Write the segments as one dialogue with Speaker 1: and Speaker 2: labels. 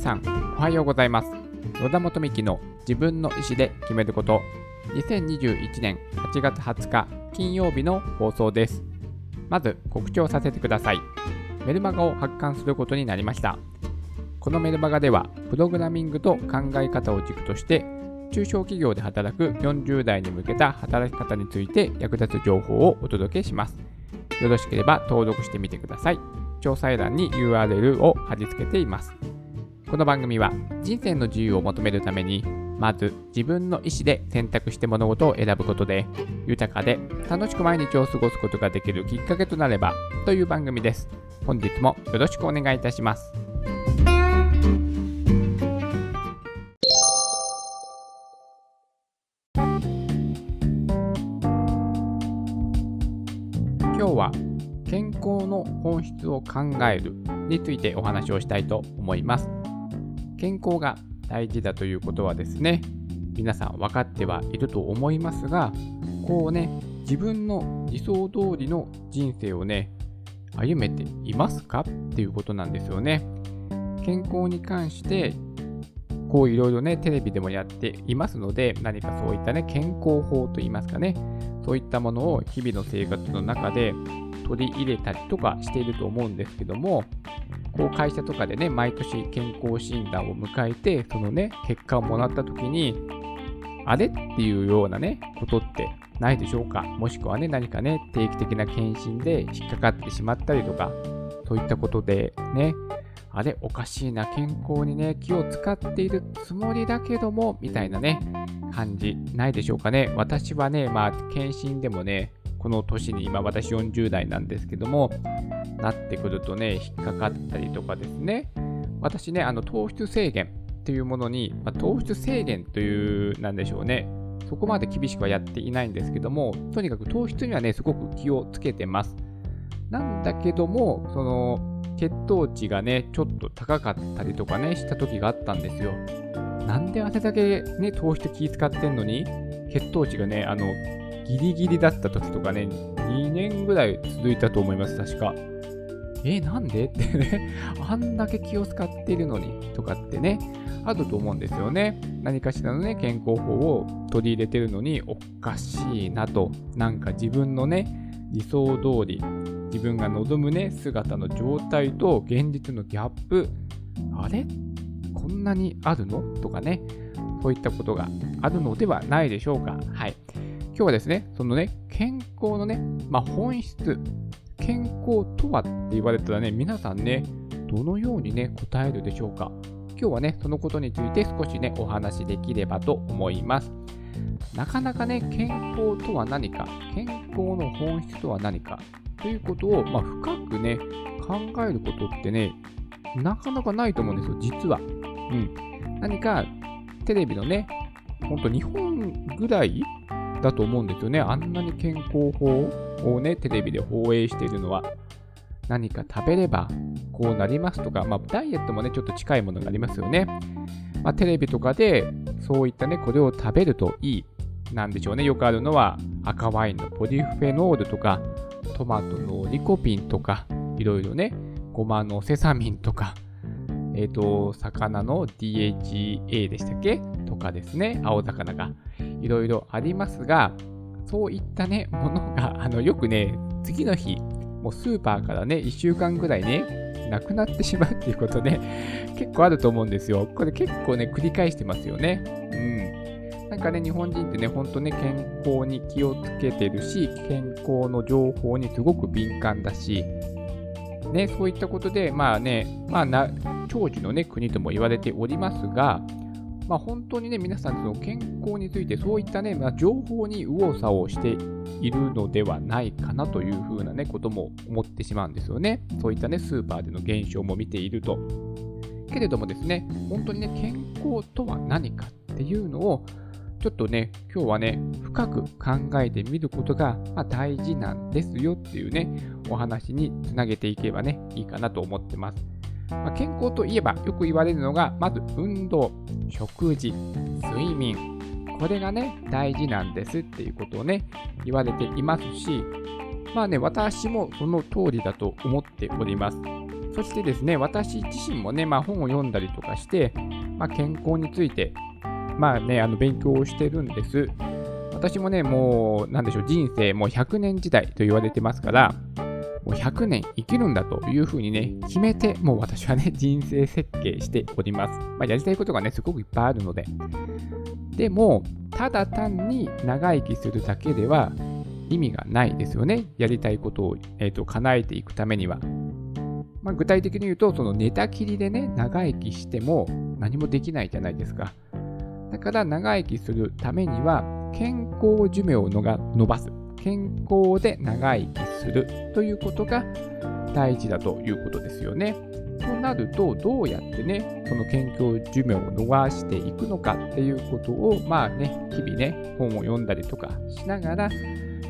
Speaker 1: さん、おはようございます。野田元美希の自分の意思で決めること、2021年8月20日金曜日の放送です。まず告知をさせてください。メルマガを発刊することになりました。このメルマガでは、プログラミングと考え方を軸として、中小企業で働く40代に向けた働き方について役立つ情報をお届けします。よろしければ登録してみてください。詳細欄に URL を貼り付けています。この番組は人生の自由を求めるために、まず自分の意思で選択して物事を選ぶことで、豊かで楽しく毎日を過ごすことができるきっかけとなればという番組です。本日もよろしくお願いいたします。今日は健康の本質を考えるについてお話をしたいと思います。健康が大事だということはですね、皆さん分かってはいると思いますが、こうね、自分の理想通りの人生をね、歩めていますかっていうことなんですよね。健康に関して、こういろいろね、テレビでもやっていますので、何かそういったね、健康法といいますかね、そういったものを日々の生活の中で取り入れたりとかしていると思うんですけども、こう会社とかでね、毎年健康診断を迎えて、そのね、結果をもらった時に、あれっていうようなね、ことってないでしょうか？もしくはね、何かね、定期的な検診で引っかかってしまったりとか、そういったことでね、あれ、おかしいな、健康にね、気を使っているつもりだけども、みたいなね、感じないでしょうかね？私はね、まあ、検診でもね、この年に今私40代なんですけども、なってくるとね、引っかかったりとかですね。私ね、あの糖質制限っていうものに、まあ、糖質制限という、なんでしょうね。そこまで厳しくはやっていないんですけども、とにかく糖質にはね、すごく気をつけてます。なんだけども、その、血糖値がね、ちょっと高かったりとかね、した時があったんですよ。なんであれだけね、糖質気使ってんのに、血糖値がね、あの、ギリギリだった時とかね、2年ぐらい続いたと思います、確か。え、なんで？ってね、あんだけ気を使っているのに。とかってね、あると思うんですよね。何かしらのね、健康法を取り入れてるのにおかしいなと、なんか自分のね、理想通り、自分が望むね、姿の状態と現実のギャップ、あれ？こんなにあるの？とかね、そういったことがあるのではないでしょうか。はい。今日はですね、そのね、健康のね、まあ、本質、健康とはって言われたらね、皆さんね、どのようにね、答えるでしょうか。今日はね、そのことについて少しね、お話しできればと思います。なかなかね、健康とは何か、健康の本質とは何か、ということを、まあ、深くね、考えることってね、なかなかないと思うんですよ、実は。うん。何か、テレビのね、ほんと日本ぐらいだと思うんですよね。あんなに健康法をね、テレビで放映しているのは。何か食べればこうなりますとか、まあ、ダイエットもね、ちょっと近いものがありますよね。まあ、テレビとかで、そういったね、これを食べるといい。なんでしょうね。よくあるのは、赤ワインのポリフェノールとか、トマトのリコピンとか、いろいろね、ごまのセサミンとか、えっ、ー、と、魚の DHA でしたっけ？とかですね、青魚がいろいろありますが、そういったね、ものが、あの、よくね、次の日、もうスーパーからね、1週間ぐらいね、なくなってしまうっていうことね、結構あると思うんですよ。これ結構ね、繰り返してますよね。うん。なんかね、日本人ってね、ほんとね、健康に気をつけてるし、健康の情報にすごく敏感だし、ね、そういったことで、まあね、まあな、長寿のね、国とも言われておりますが、まあ本当にね、皆さんその健康についてそういったね、まあ、情報に右往左往しているのではないかなというふうなね、ことも思ってしまうんですよね。そういったね、スーパーでの現象も見ていると。けれどもですね、本当にね、健康とは何かっていうのを、ちょっとね、今日はね、深く考えてみることが、ま、大事なんですよっていうね、お話につなげていけばね、いいかなと思ってます。まあ、健康といえばよく言われるのが、まず運動、食事、睡眠。これがね、大事なんですっていうことをね、言われていますし、まあね、私もその通りだと思っております。そしてですね、私自身もね、まあ、本を読んだりとかして、まあ、健康について、まあね、あの勉強をしてるんです。私もね、もう、なんでしょう、人生もう100年時代と言われてますから、もう100年生きるんだというふうにね、決めて、もう私はね、人生設計しております。まあ、やりたいことがね、すごくいっぱいあるので。でも、ただ単に長生きするだけでは意味がないですよね。やりたいことを、えーと、叶えていくためには。まあ、具体的に言うと、その寝たきりでね、長生きしても何もできないじゃないですか。だから長生きするためには、健康寿命を伸ばす。健康で長生きするということが大事だということですよね。となると、どうやってね、その健康寿命を伸ばしていくのかっていうことを、まあね、日々ね、本を読んだりとかしながら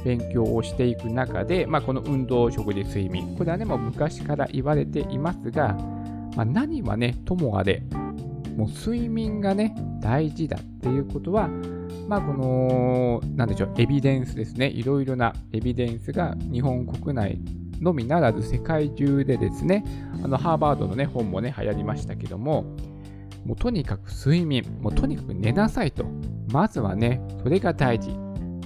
Speaker 1: 勉強をしていく中で、まあ、この運動、食事、睡眠、これはね、もう昔から言われていますが、まあ、何はね、ともあれ、もう睡眠がね、大事だっていうことは、まあ、この、なんでしょう、エビデンスですね。いろいろなエビデンスが日本国内のみならず世界中でですね、あの、ハーバードのね、本もね、流行りましたけども、もうとにかく睡眠、もうとにかく寝なさいと。まずはね、それが大事。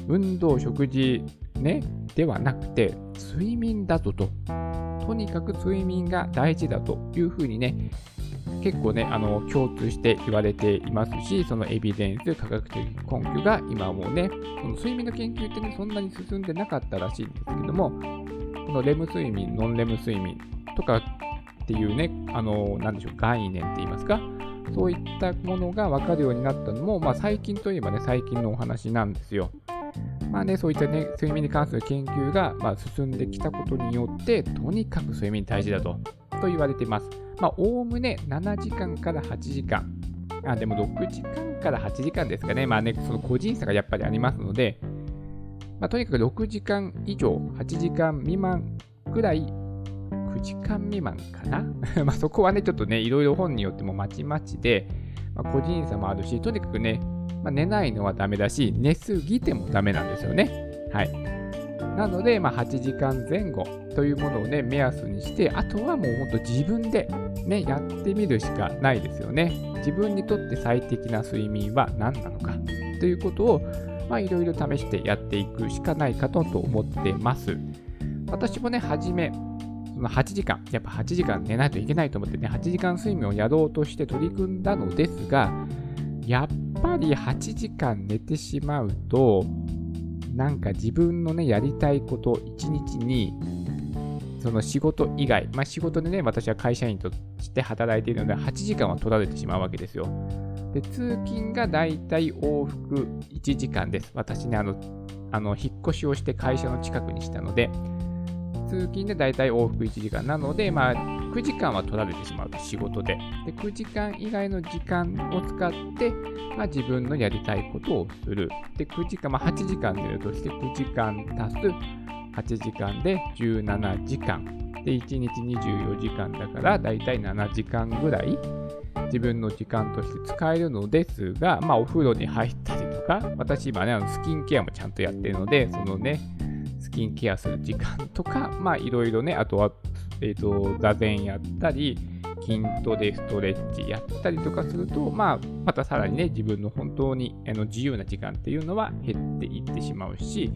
Speaker 1: 運動、食事、ね、ではなくて、睡眠だとと。とにかく睡眠が大事だというふうにね、結構ね、あの共通して言われていますし、そのエビデンス、科学的根拠が今もうね、その睡眠の研究ってね、そんなに進んでなかったらしいんですけども、このレム睡眠、ノンレム睡眠とかっていうね、あの、なんでしょう、概念って言いますか、そういったものが分かるようになったのも、まあ、最近といえばね、最近のお話なんですよ。まあね、そういったね、睡眠に関する研究が、まあ、進んできたことによって、とにかく睡眠大事だと、と言われています。まあ、おおむね7時間から8時間。あ、でも6時間から8時間ですかね。まあね、その個人差がやっぱりありますので、まあ、とにかく6時間以上、8時間未満ぐらい、9時間未満かな？まそこはね、ちょっとね、いろいろ本によってもまちまちで、まあ、個人差もあるし、とにかくね、まあ、寝ないのはダメだし、寝すぎてもダメなんですよね。はい。なので、まあ、8時間前後というものをね、目安にして、あとはもうほんと自分でね、やってみるしかないですよね。自分にとって最適な睡眠は何なのかということを、まあ、いろいろ試してやっていくしかないかと思ってます。私もね、初め、その8時間、やっぱ8時間寝ないといけないと思ってね、8時間睡眠をやろうとして取り組んだのですが、やっぱり8時間寝てしまうと、なんか自分のね、やりたいこと1日に、その仕事以外、まあ仕事でね、私は会社員として働いているので、8時間は取られてしまうわけですよ。で、通勤がだいたい往復1時間です。私ね、あの、あの引っ越しをして会社の近くにしたので、通勤でだいたい往復1時間なので、まあ、9時間は取られてしまうと仕事で。で、9時間以外の時間を使って、まあ、自分のやりたいことをする。で、9時間、まあ、8時間寝るとして、9時間足す8時間で17時間。で、1日24時間だから、だいたい7時間ぐらい自分の時間として使えるのですが、まあ、お風呂に入ったりとか、私今ね、あのスキンケアもちゃんとやってるので、そのね、キンケアする時間とか、まあいろいろね、あとは、えっ、ー、と、座禅やったり、筋トレ、ストレッチやったりとかすると、まあ、またさらにね、自分の本当にあの自由な時間っていうのは減っていってしまうし、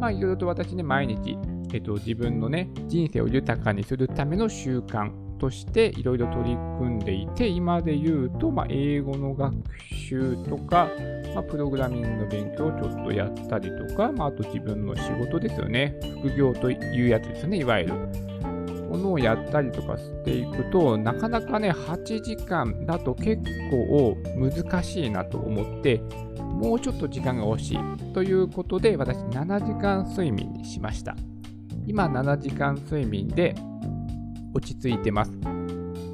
Speaker 1: まあ、いろいろと私ね、毎日、えっ、と、自分のね、人生を豊かにするための習慣としていろいろ取り組んでいて、今で言うと、まあ、英語の学習とか、まあ、プログラミングの勉強をちょっとやったりとか、まあ、あと自分の仕事ですよね。副業というやつですね、いわゆる。ものをやったりとかしていくと、なかなかね、8時間だと結構難しいなと思って、もうちょっと時間が欲しいということで、私7時間睡眠にしました。今7時間睡眠で落ち着いてます。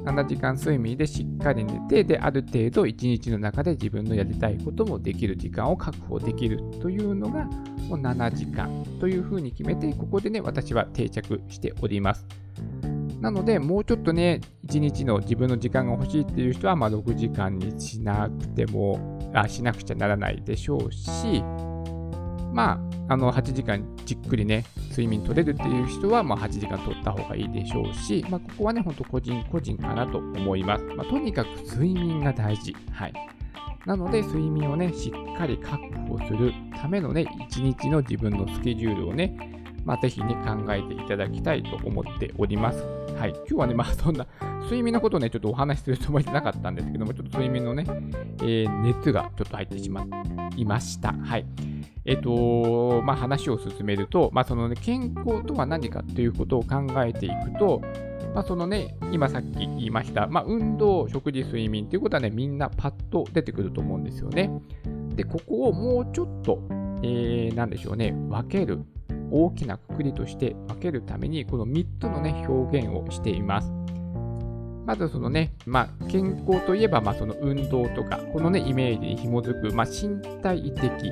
Speaker 1: 7時間睡眠でしっかり寝て、で、ある程度1日の中で自分のやりたいこともできる時間を確保できるというのが、もう7時間というふうに決めて、ここでね、私は定着しております。なので、もうちょっとね、1日の自分の時間が欲しいっていう人は、まあ、6時間にしなくても、あしなくちゃならないでしょうし、まあ、あの8時間じっくりね、睡眠取れるっていう人は、まあ、8時間取った方がいいでしょうし、まあ、ここはね、ほんと個人個人かなと思います。まあ、とにかく睡眠が大事。はい。なので、睡眠をね、しっかり確保するためのね、一日の自分のスケジュールをね、まあ、ぜひね、考えていただきたいと思っております。はい。今日はね、まあ、そんな、睡眠のことをね、ちょっとお話しするつもりじゃなかったんですけども、ちょっと睡眠のね、えー、熱がちょっと入ってしまいました。はい。えっ、と、まあ、話を進めると、まあ、そのね、健康とは何かということを考えていくと、まあ、そのね、今さっき言いました、まあ、運動、食事、睡眠ということはね、みんなパッと出てくると思うんですよね。で、ここをもうちょっと、えー、なんでしょうね、分ける、大きなくくりとして分けるために、この3つのね、表現をしています。まずそのね、まあ、健康といえば、まあ、その運動とか、このね、イメージに紐づく、まあ、身体的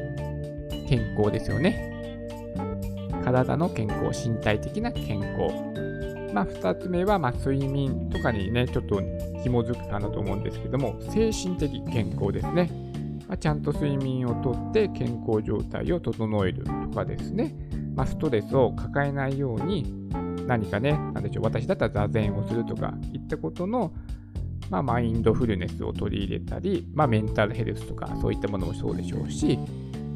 Speaker 1: 健康ですよね。体の健康、身体的な健康。まあ、2つ目は、まあ、睡眠とかにね、ちょっと紐づくかなと思うんですけども、精神的健康ですね。まあ、ちゃんと睡眠をとって健康状態を整えるとかですね。まあ、ストレスを抱えないように何かね、なんでしょう、私だったら座禅をするとかいったことの、まあ、マインドフルネスを取り入れたり、まあ、メンタルヘルスとかそういったものもそうでしょうし、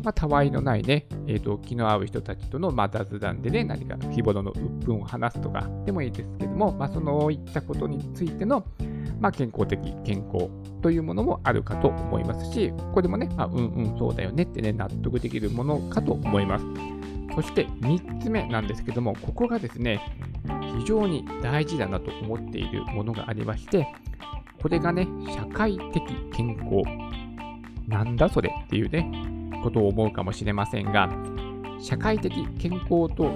Speaker 1: まあ、たわいのないね、えーと、気の合う人たちとの、まあ、雑談でね、何か日頃の鬱憤を話すとかでもいいですけども、まあ、そのいったことについての、まあ、健康的健康というものもあるかと思いますし、これもね、あうんうん、そうだよねってね、納得できるものかと思います。そして3つ目なんですけども、ここがですね、非常に大事だなと思っているものがありまして、これがね、社会的健康。なんだそれっていうね、ことを思うかもしれませんが、社会的健康と、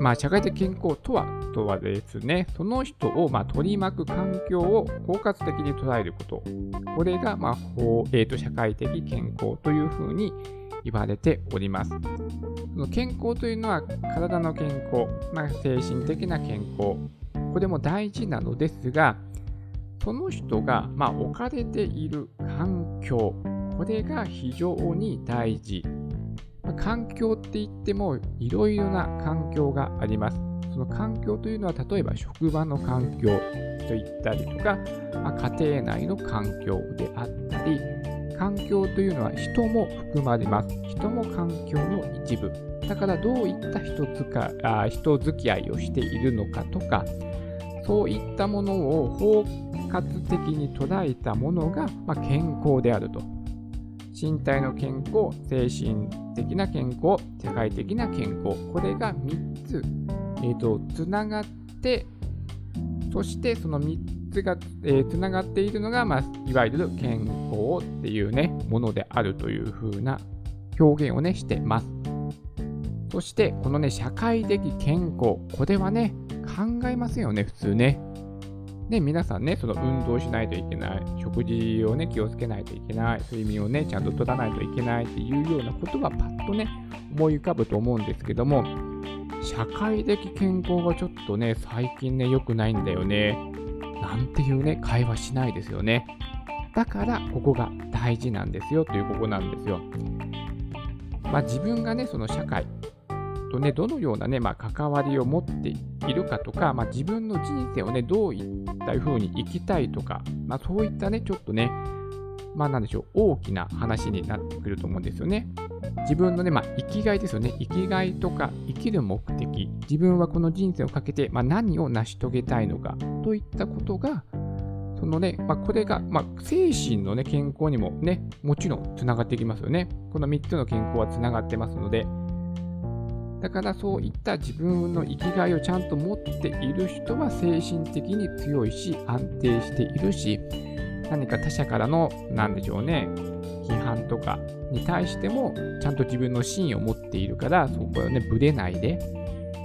Speaker 1: まあ、社会的健康とは、とはですね、その人を、ま、取り巻く環境を包括的に捉えること。これが、まあ、えーと、社会的健康というふうに言われております。健康というのは体の健康、まあ、精神的な健康、これも大事なのですが、その人が、まあ、置かれている環境、これが非常に大事。ま、環境って言ってもいろいろな環境があります。その環境というのは例えば職場の環境といったりとか、まあ、家庭内の環境であったり、環境というのは人も含まれます。人も環境の一部。だからどういった人づかあ人付き合いをしているのかとか、そういったものを包括的に捉えたものが、まあ、健康であると。身体の健康、精神的な健康、世界的な健康、これが3つ、えーと、つながって、そしてその3つが、えー、つながっているのが、まあ、いわゆる健康っていうね、ものであるというふうな表現をね、してます。そして、このね、社会的健康、これはね、考えますよね、普通ね。で、皆さんね、その運動しないといけない、食事をね、気をつけないといけない、睡眠をね、ちゃんと取らないといけないっていうようなことはパッとね、思い浮かぶと思うんですけども、社会的健康がちょっとね、最近ね、良くないんだよね。なんていうね、会話しないですよね。だから、ここが大事なんですよというここなんですよ。まあ自分がね、その社会、とね、どのようなね、まあ、関わりを持っているかとか、まあ、自分の人生をね、どういった風に生きたいとか、まあ、そういったね、ちょっとね、まあ、なんでしょう、大きな話になってくると思うんですよね。自分のね、まあ、生きがいですよね。生きがいとか、生きる目自分はこの人生をかけて、まあ、何を成し遂げたいのか、といったことが、そのね、まあ、これが、まあ、精神のね、健康にもね、もちろんつながってきますよね。この3つの健康はつながってますので、だからそういった自分の生きがいをちゃんと持っている人は精神的に強いし安定しているし何か他者からの何でしょうね批判とかに対してもちゃんと自分の芯を持っているからそこはねぶれないで、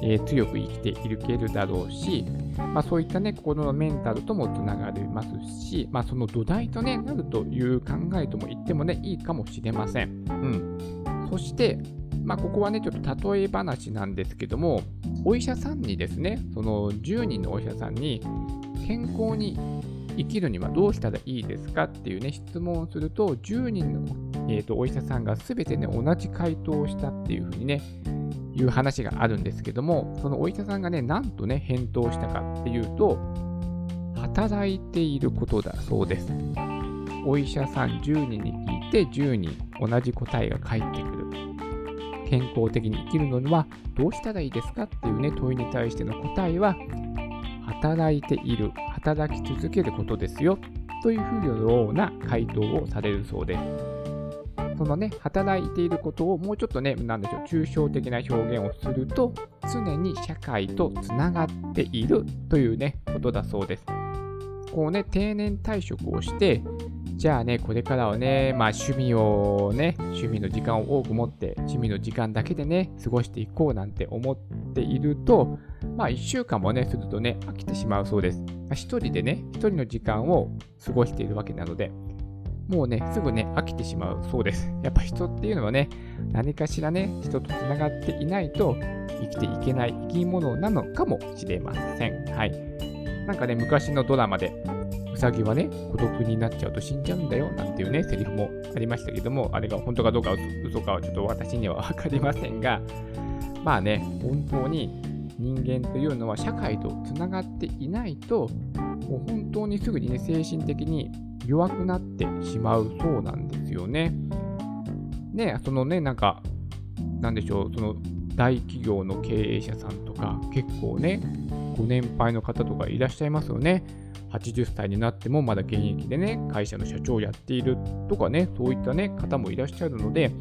Speaker 1: えー、強く生きていけるだろうし、まあ、そういったね心のメンタルともつながりますし、まあ、その土台と、ね、なるという考えとも言ってもねいいかもしれません。うん、そしてまあ、ここはね、ちょっと例え話なんですけども、お医者さんにですね、その10人のお医者さんに、健康に生きるにはどうしたらいいですかっていうね、質問をすると、10人の、えーと、お医者さんが全てね、同じ回答をしたっていうふうにね、いう話があるんですけども、そのお医者さんがね、なんとね、返答したかっていうと、働いていることだそうです。お医者さん10人に聞いて10人同じ答えが返ってくる。健康的に生きるのにはどうしたらいいですかっていうね、問いに対しての答えは、働いている、働き続けることですよ、というふうような回答をされるそうです。そのね、働いていることをもうちょっとね、なんでしょう、抽象的な表現をすると、常に社会とつながっているというね、ことだそうです。こうね、定年退職をして、じゃあね、これからはね、まあ趣味をね、趣味の時間を多く持って、趣味の時間だけでね、過ごしていこうなんて思っていると、まあ1週間もね、するとね、飽きてしまうそうです。一人でね、一人の時間を過ごしているわけなので、もうね、すぐね、飽きてしまうそうです。やっぱ人っていうのはね、何かしらね、人とつながっていないと生きていけない生き物なのかもしれません。はい。なんかね、昔のドラマで、ウサギはね、孤独になっちゃうと死んじゃうんだよ、なんていうね、セリフもありましたけども、あれが本当かどうか嘘かはちょっと私にはわかりませんが、まあね、本当に人間というのは社会とつながっていないと、もう本当にすぐにね、精神的に弱くなってしまうそうなんですよね。ね、そのね、なんか、なんでしょう、その大企業の経営者さんとか、結構ね、ご年配の方とかいらっしゃいますよね。80歳になってもまだ現役でね、会社の社長をやっているとかね、そういったね、方もいらっしゃるので、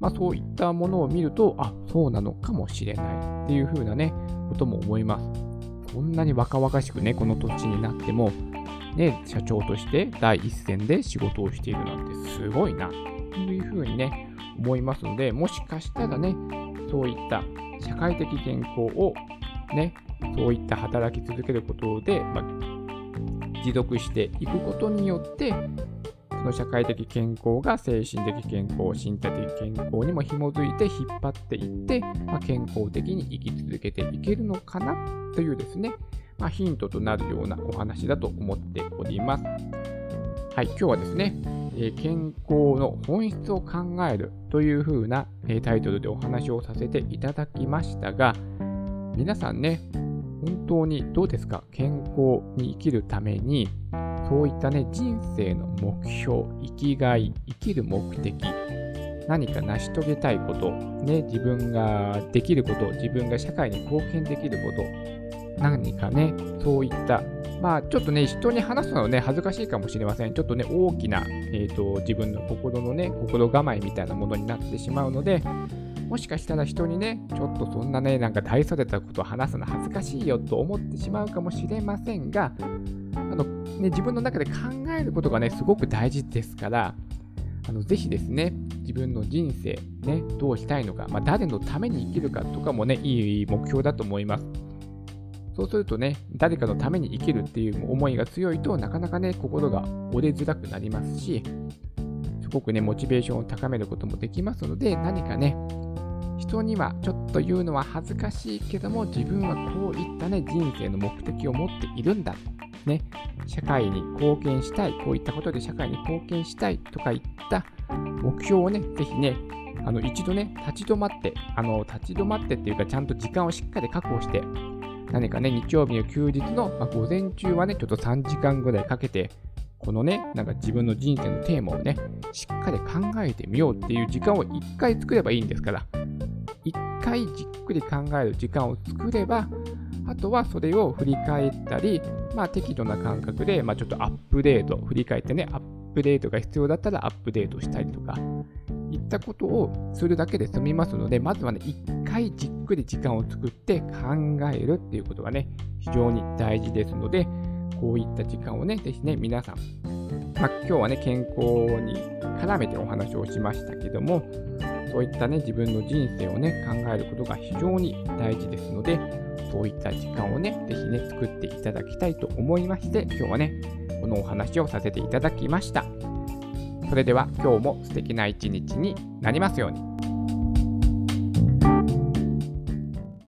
Speaker 1: まあそういったものを見ると、あ、そうなのかもしれないっていう風なね、ことも思います。こんなに若々しくね、この年になっても、ね、社長として第一線で仕事をしているなんてすごいな、という風にね、思いますので、もしかしたらね、そういった社会的健康をね、そういった働き続けることで、まあ、持続していくことによって、その社会的健康が精神的健康、身体的健康にも紐づいて引っ張っていって、まあ、健康的に生き続けていけるのかなというですね、まあ、ヒントとなるようなお話だと思っております。はい、今日はですね、え健康の本質を考えるというふうな、えタイトルでお話をさせていただきましたが、皆さんね、本当にどうですか？健康に生きるために、そういったね、人生の目標、生きがい、生きる目的、何か成し遂げたいこと、ね、自分ができること、自分が社会に貢献できること、何かね、そういった、まあちょっとね、人に話すのはね、恥ずかしいかもしれません。ちょっとね、大きな、えーと、自分の心のね、心構えみたいなものになってしまうので、もしかしたら人にね、ちょっとそんなね、なんか大それたことを話すの恥ずかしいよと思ってしまうかもしれませんが、あのね、自分の中で考えることがね、すごく大事ですから、あのぜひですね、自分の人生、ね、どうしたいのか、まあ、誰のために生きるかとかもね、いい目標だと思います。そうするとね、誰かのために生きるっていう思いが強いとなかなかね、心が折れづらくなりますし、すごくね、モチベーションを高めることもできますので、何かね、人にはちょっと言うのは恥ずかしいけども、自分はこういったね、人生の目的を持っているんだ。ね、社会に貢献したい、こういったことで社会に貢献したいとかいった目標をね、ぜひね、あの一度ね、立ち止まって、あの立ち止まってっていうか、ちゃんと時間をしっかり確保して、何かね、日曜日の休日の、まあ、午前中はね、ちょっと3時間ぐらいかけて、このね、なんか自分の人生のテーマをね、しっかり考えてみようっていう時間を1回作ればいいんですから、一回じっくり考える時間を作れば、あとはそれを振り返ったり、まあ、適度な感覚で、まあ、ちょっとアップデート、振り返ってね、アップデートが必要だったらアップデートしたりとか、いったことをするだけで済みますので、まずはね、一回じっくり時間を作って考えるっていうことがね、非常に大事ですので、こういった時間をね、ぜひね、皆さん、まあ、今日はね、健康に絡めてお話をしましたけども、そういったね、自分の人生をね、考えることが非常に大事ですので、そういった時間をね、ぜひね、作っていただきたいと思いまして、今日はね、このお話をさせていただきました。それでは今日も素敵な一日になりますように。